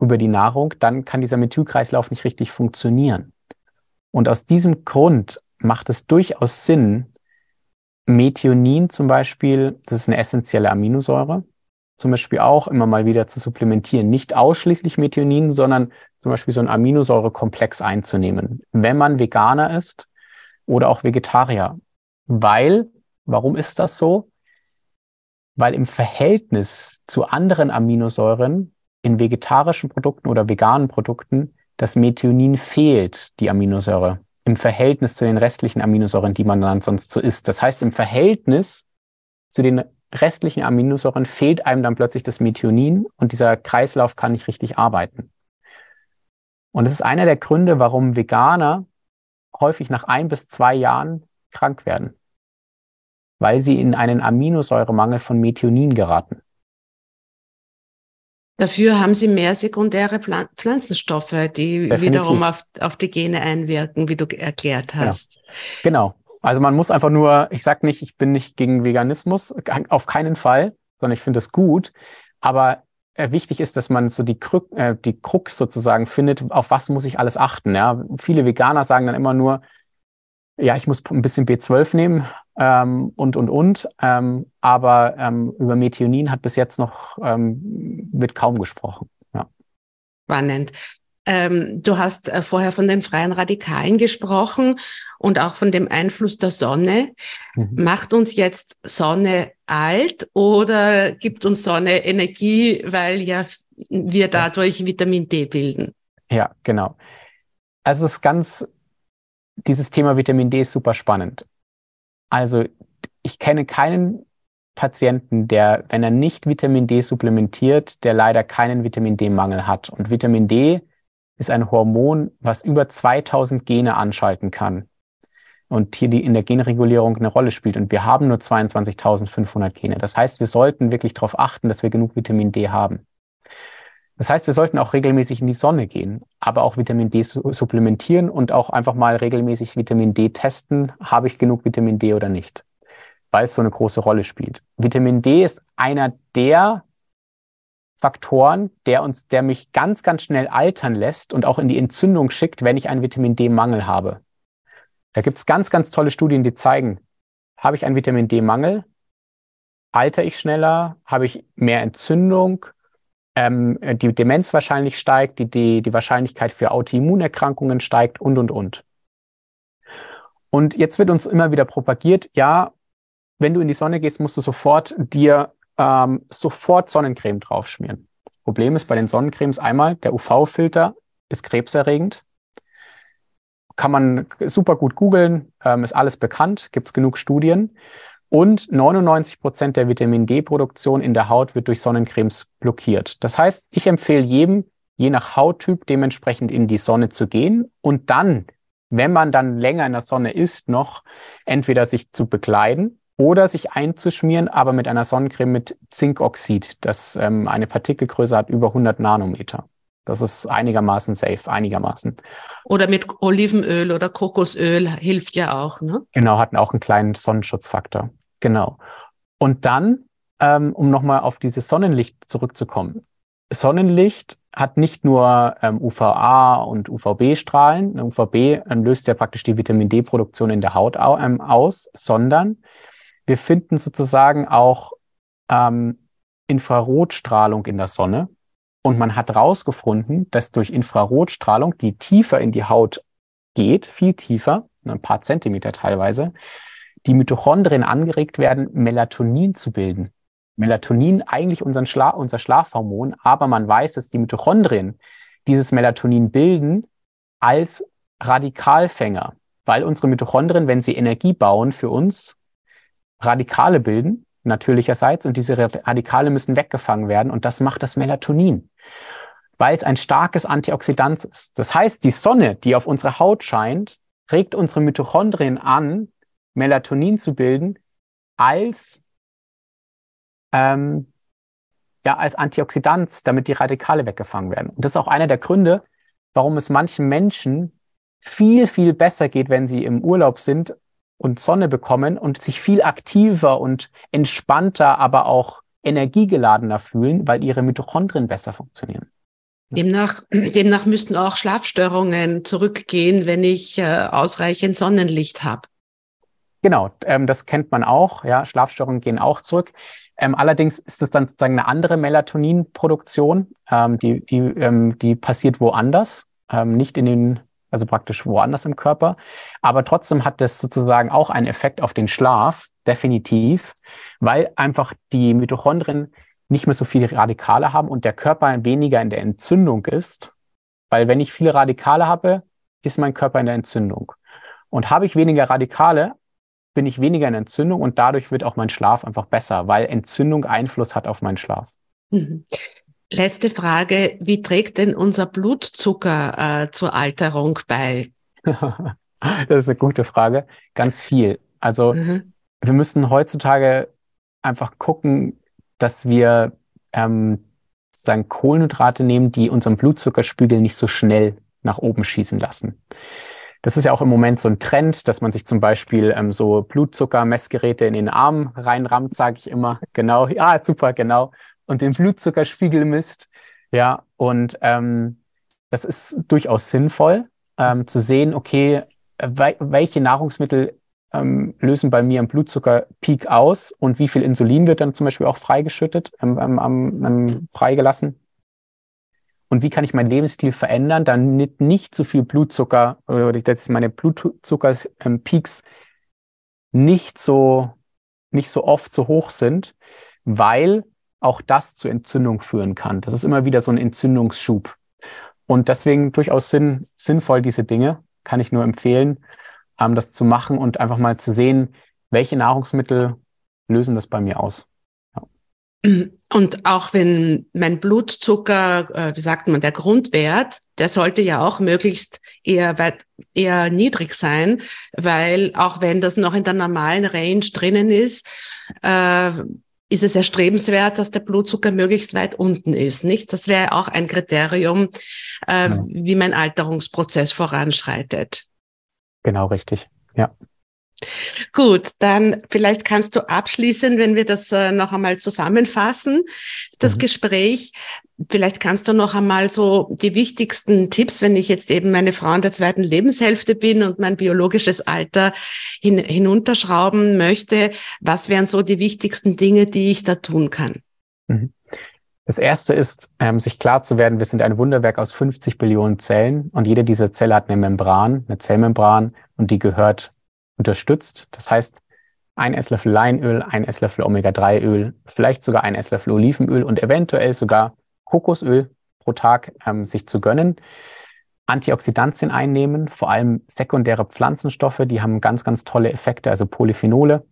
über die Nahrung, dann kann dieser Methylkreislauf nicht richtig funktionieren. Und aus diesem Grund macht es durchaus Sinn, Methionin zum Beispiel, das ist eine essentielle Aminosäure, zum Beispiel auch immer mal wieder zu supplementieren. Nicht ausschließlich Methionin, sondern zum Beispiel so ein Aminosäurekomplex einzunehmen, wenn man Veganer ist oder auch Vegetarier. Weil, warum ist das so? Weil im Verhältnis zu anderen Aminosäuren in vegetarischen Produkten oder veganen Produkten das Methionin fehlt, die Aminosäure, im Verhältnis zu den restlichen Aminosäuren, die man dann sonst so isst. Das heißt, im Verhältnis zu den restlichen Aminosäuren fehlt einem dann plötzlich das Methionin und dieser Kreislauf kann nicht richtig arbeiten. Und das ist einer der Gründe, warum Veganer häufig nach ein bis zwei Jahren krank werden. weil sie in einen Aminosäuremangel von Methionin geraten. Dafür haben sie mehr sekundäre Pflanzenstoffe, die Definitiv. wiederum auf, auf die Gene einwirken, wie du erklärt hast. Genau. genau. Also man muss einfach nur, ich sage nicht, ich bin nicht gegen Veganismus, auf keinen Fall, sondern ich finde es gut. Aber äh, wichtig ist, dass man so die, Krux, äh, die Krux sozusagen findet, auf was muss ich alles achten. Ja? Viele Veganer sagen dann immer nur, ja, ich muss ein bisschen B12 nehmen ähm, und, und, und. Ähm, aber ähm, über Methionin hat bis jetzt noch, ähm, wird kaum gesprochen. Ja. Spannend. Ähm, du hast äh, vorher von den freien Radikalen gesprochen und auch von dem Einfluss der Sonne. Mhm. Macht uns jetzt Sonne alt oder gibt uns Sonne Energie, weil ja wir dadurch Vitamin D bilden? Ja, genau. Also es ist ganz dieses Thema Vitamin D ist super spannend. Also ich kenne keinen Patienten, der, wenn er nicht Vitamin D supplementiert, der leider keinen Vitamin D-Mangel hat. Und Vitamin D ist ein Hormon, was über 2000 Gene anschalten kann und hier die in der Genregulierung eine Rolle spielt. Und wir haben nur 22.500 Gene. Das heißt, wir sollten wirklich darauf achten, dass wir genug Vitamin D haben. Das heißt, wir sollten auch regelmäßig in die Sonne gehen, aber auch Vitamin D supplementieren und auch einfach mal regelmäßig Vitamin D testen. Habe ich genug Vitamin D oder nicht? Weil es so eine große Rolle spielt. Vitamin D ist einer der Faktoren, der uns, der mich ganz, ganz schnell altern lässt und auch in die Entzündung schickt, wenn ich einen Vitamin D-Mangel habe. Da gibt es ganz, ganz tolle Studien, die zeigen, habe ich einen Vitamin D-Mangel, alter ich schneller, habe ich mehr Entzündung, ähm, die Demenz wahrscheinlich steigt, die, die, die Wahrscheinlichkeit für Autoimmunerkrankungen steigt und, und, und. Und jetzt wird uns immer wieder propagiert, ja, wenn du in die Sonne gehst, musst du sofort dir ähm, sofort Sonnencreme draufschmieren. Problem ist bei den Sonnencremes einmal, der UV-Filter ist krebserregend. Kann man super gut googeln, ähm, ist alles bekannt, gibt es genug Studien. Und 99 Prozent der Vitamin D-Produktion in der Haut wird durch Sonnencremes blockiert. Das heißt, ich empfehle jedem, je nach Hauttyp dementsprechend in die Sonne zu gehen und dann, wenn man dann länger in der Sonne ist, noch entweder sich zu bekleiden oder sich einzuschmieren, aber mit einer Sonnencreme mit Zinkoxid, das ähm, eine Partikelgröße hat über 100 Nanometer. Das ist einigermaßen safe, einigermaßen. Oder mit Olivenöl oder Kokosöl hilft ja auch, ne? Genau, hatten auch einen kleinen Sonnenschutzfaktor. Genau. Und dann, ähm, um nochmal auf dieses Sonnenlicht zurückzukommen. Sonnenlicht hat nicht nur ähm, UVA und UVB-Strahlen. UVB ähm, löst ja praktisch die Vitamin D-Produktion in der Haut au ähm, aus, sondern wir finden sozusagen auch ähm, Infrarotstrahlung in der Sonne. Und man hat herausgefunden, dass durch Infrarotstrahlung, die tiefer in die Haut geht, viel tiefer, ein paar Zentimeter teilweise, die Mitochondrien angeregt werden, Melatonin zu bilden. Melatonin eigentlich Schla unser Schlafhormon, aber man weiß, dass die Mitochondrien dieses Melatonin bilden als Radikalfänger, weil unsere Mitochondrien, wenn sie Energie bauen für uns, Radikale bilden, natürlicherseits, und diese Radikale müssen weggefangen werden und das macht das Melatonin, weil es ein starkes Antioxidant ist. Das heißt, die Sonne, die auf unsere Haut scheint, regt unsere Mitochondrien an, Melatonin zu bilden als, ähm, ja, als Antioxidant, damit die Radikale weggefangen werden. Und das ist auch einer der Gründe, warum es manchen Menschen viel, viel besser geht, wenn sie im Urlaub sind und Sonne bekommen und sich viel aktiver und entspannter, aber auch energiegeladener fühlen, weil ihre Mitochondrien besser funktionieren. Demnach, <clears throat> demnach müssten auch Schlafstörungen zurückgehen, wenn ich äh, ausreichend Sonnenlicht habe. Genau, ähm, das kennt man auch. Ja, Schlafstörungen gehen auch zurück. Ähm, allerdings ist es dann sozusagen eine andere Melatoninproduktion, ähm, die, die, ähm, die passiert woanders, ähm, nicht in den, also praktisch woanders im Körper. Aber trotzdem hat das sozusagen auch einen Effekt auf den Schlaf, definitiv, weil einfach die Mitochondrien nicht mehr so viele Radikale haben und der Körper weniger in der Entzündung ist. Weil wenn ich viele Radikale habe, ist mein Körper in der Entzündung. Und habe ich weniger Radikale, bin ich weniger in Entzündung und dadurch wird auch mein Schlaf einfach besser, weil Entzündung Einfluss hat auf meinen Schlaf. Letzte Frage, wie trägt denn unser Blutzucker äh, zur Alterung bei? <laughs> das ist eine gute Frage. Ganz viel. Also mhm. wir müssen heutzutage einfach gucken, dass wir ähm, sozusagen Kohlenhydrate nehmen, die unseren Blutzuckerspiegel nicht so schnell nach oben schießen lassen. Das ist ja auch im Moment so ein Trend, dass man sich zum Beispiel ähm, so Blutzuckermessgeräte in den Arm reinrammt, sage ich immer. Genau, ja, super, genau. Und den Blutzuckerspiegel misst. Ja, und ähm, das ist durchaus sinnvoll, ähm, zu sehen, okay, we welche Nahrungsmittel ähm, lösen bei mir einen Blutzuckerpeak aus und wie viel Insulin wird dann zum Beispiel auch freigeschüttet, ähm, freigelassen. Und wie kann ich meinen Lebensstil verändern, damit nicht so viel Blutzucker oder dass meine Blutzuckerpeaks nicht so, nicht so oft so hoch sind, weil auch das zu Entzündung führen kann. Das ist immer wieder so ein Entzündungsschub. Und deswegen durchaus sinn, sinnvoll, diese Dinge, kann ich nur empfehlen ähm, das zu machen und einfach mal zu sehen, welche Nahrungsmittel lösen das bei mir aus. Und auch wenn mein Blutzucker, äh, wie sagt man, der Grundwert, der sollte ja auch möglichst eher weit, eher niedrig sein, weil auch wenn das noch in der normalen Range drinnen ist, äh, ist es erstrebenswert, dass der Blutzucker möglichst weit unten ist, nicht? Das wäre auch ein Kriterium, äh, wie mein Alterungsprozess voranschreitet. Genau, richtig. Ja. Gut, dann vielleicht kannst du abschließen, wenn wir das äh, noch einmal zusammenfassen, das mhm. Gespräch. Vielleicht kannst du noch einmal so die wichtigsten Tipps, wenn ich jetzt eben meine Frau in der zweiten Lebenshälfte bin und mein biologisches Alter hin, hinunterschrauben möchte. Was wären so die wichtigsten Dinge, die ich da tun kann? Mhm. Das erste ist, ähm, sich klar zu werden, wir sind ein Wunderwerk aus 50 Billionen Zellen und jede dieser Zelle hat eine Membran, eine Zellmembran und die gehört unterstützt. Das heißt, ein Esslöffel Leinöl, ein Esslöffel Omega-3-Öl, vielleicht sogar ein Esslöffel Olivenöl und eventuell sogar Kokosöl pro Tag ähm, sich zu gönnen. Antioxidantien einnehmen, vor allem sekundäre Pflanzenstoffe, die haben ganz, ganz tolle Effekte, also Polyphenole.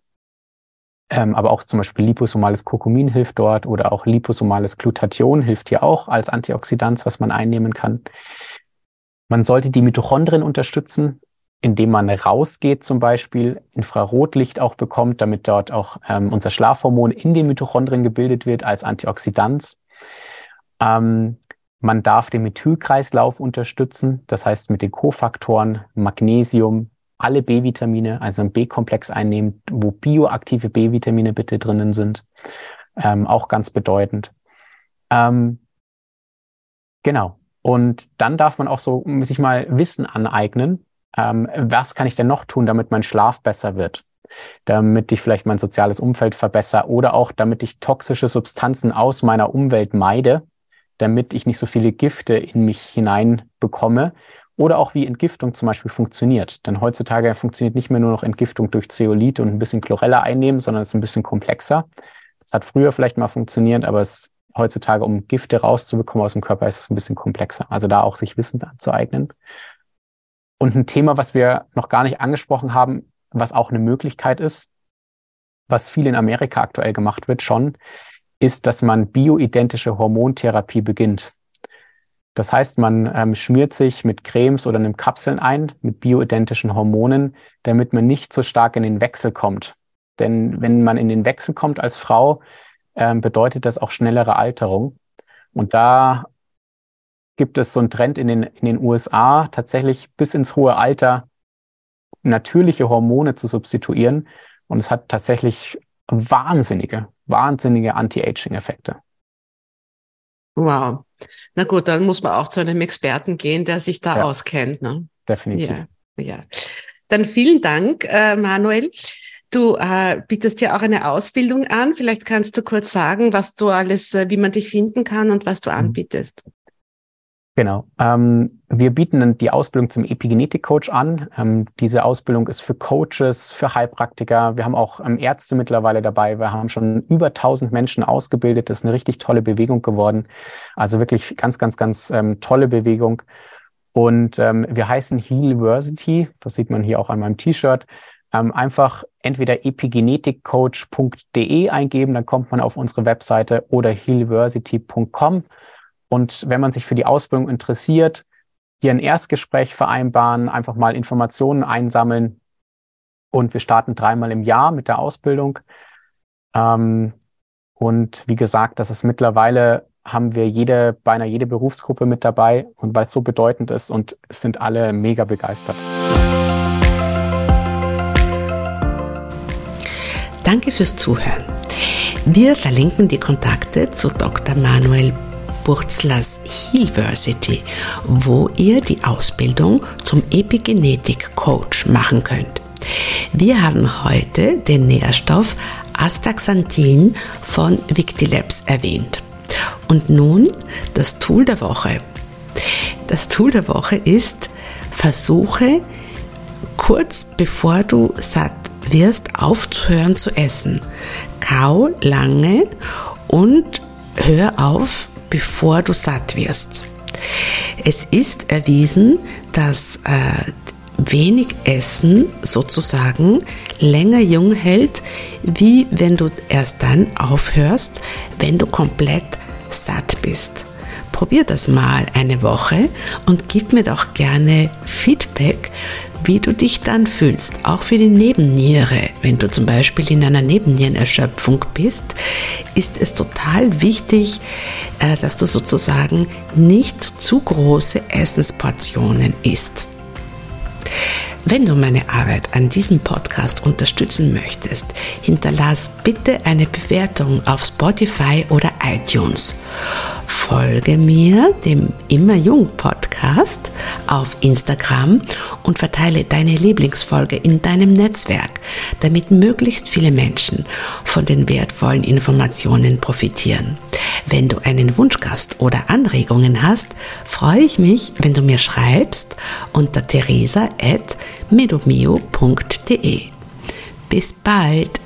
Ähm, aber auch zum Beispiel liposomales Kurkumin hilft dort oder auch liposomales Glutathion hilft hier auch als Antioxidant, was man einnehmen kann. Man sollte die Mitochondrien unterstützen, indem man rausgeht zum Beispiel, Infrarotlicht auch bekommt, damit dort auch ähm, unser Schlafhormon in den Mitochondrien gebildet wird als Antioxidant. Ähm, man darf den Methylkreislauf unterstützen, das heißt mit den Kofaktoren Magnesium, alle B-Vitamine, also ein B-Komplex einnehmen, wo bioaktive B-Vitamine bitte drinnen sind. Ähm, auch ganz bedeutend. Ähm, genau. Und dann darf man auch so sich mal Wissen aneignen. Ähm, was kann ich denn noch tun, damit mein Schlaf besser wird? Damit ich vielleicht mein soziales Umfeld verbessere oder auch damit ich toxische Substanzen aus meiner Umwelt meide, damit ich nicht so viele Gifte in mich hinein bekomme oder auch wie Entgiftung zum Beispiel funktioniert. Denn heutzutage funktioniert nicht mehr nur noch Entgiftung durch Zeolit und ein bisschen Chlorella einnehmen, sondern es ist ein bisschen komplexer. Das hat früher vielleicht mal funktioniert, aber es heutzutage, um Gifte rauszubekommen aus dem Körper, ist es ein bisschen komplexer. Also da auch sich Wissen anzueignen. Und ein Thema, was wir noch gar nicht angesprochen haben, was auch eine Möglichkeit ist, was viel in Amerika aktuell gemacht wird schon, ist, dass man bioidentische Hormontherapie beginnt. Das heißt, man ähm, schmiert sich mit Cremes oder nimmt Kapseln ein mit bioidentischen Hormonen, damit man nicht so stark in den Wechsel kommt. Denn wenn man in den Wechsel kommt als Frau, ähm, bedeutet das auch schnellere Alterung. Und da gibt es so einen Trend in den, in den USA, tatsächlich bis ins hohe Alter natürliche Hormone zu substituieren. Und es hat tatsächlich wahnsinnige, wahnsinnige Anti-Aging-Effekte. Wow. Na gut, dann muss man auch zu einem Experten gehen, der sich da ja, auskennt. Ne? Definitiv. Ja, ja. Dann vielen Dank, äh, Manuel. Du äh, bietest ja auch eine Ausbildung an. Vielleicht kannst du kurz sagen, was du alles, äh, wie man dich finden kann und was du mhm. anbietest. Genau. Ähm, wir bieten die Ausbildung zum Epigenetik-Coach an. Ähm, diese Ausbildung ist für Coaches, für Heilpraktiker. Wir haben auch ähm, Ärzte mittlerweile dabei. Wir haben schon über 1000 Menschen ausgebildet. Das ist eine richtig tolle Bewegung geworden. Also wirklich ganz, ganz, ganz ähm, tolle Bewegung. Und ähm, wir heißen Healversity. Das sieht man hier auch an meinem T-Shirt. Ähm, einfach entweder epigenetikcoach.de eingeben, dann kommt man auf unsere Webseite oder healversity.com. Und wenn man sich für die Ausbildung interessiert, hier ein Erstgespräch vereinbaren, einfach mal Informationen einsammeln. und wir starten dreimal im Jahr mit der Ausbildung. Ähm, und wie gesagt, das ist mittlerweile haben wir jede, beinahe jede Berufsgruppe mit dabei und weil es so bedeutend ist und es sind alle mega begeistert. Danke fürs Zuhören. Wir verlinken die Kontakte zu Dr. Manuel Burzlers Healversity, wo ihr die Ausbildung zum Epigenetik-Coach machen könnt. Wir haben heute den Nährstoff Astaxanthin von Victilabs erwähnt. Und nun das Tool der Woche. Das Tool der Woche ist, versuche kurz bevor du satt wirst, aufzuhören zu essen. Kau lange und hör auf, bevor du satt wirst. Es ist erwiesen, dass äh, wenig Essen sozusagen länger jung hält, wie wenn du erst dann aufhörst, wenn du komplett satt bist. Probier das mal eine Woche und gib mir doch gerne Feedback, wie du dich dann fühlst. Auch für die Nebenniere. Wenn du zum Beispiel in einer Nebennierenerschöpfung bist, ist es total wichtig, äh, dass du sozusagen nicht zu große Essensportionen isst. Wenn du meine Arbeit an diesem Podcast unterstützen möchtest, hinterlass bitte eine Bewertung auf Spotify oder iTunes. Folge mir, dem Immer Jung Podcast, auf Instagram und verteile deine Lieblingsfolge in deinem Netzwerk, damit möglichst viele Menschen von den wertvollen Informationen profitieren. Wenn du einen Wunschgast oder Anregungen hast, freue ich mich, wenn du mir schreibst unter theresa.medomio.de. Bis bald!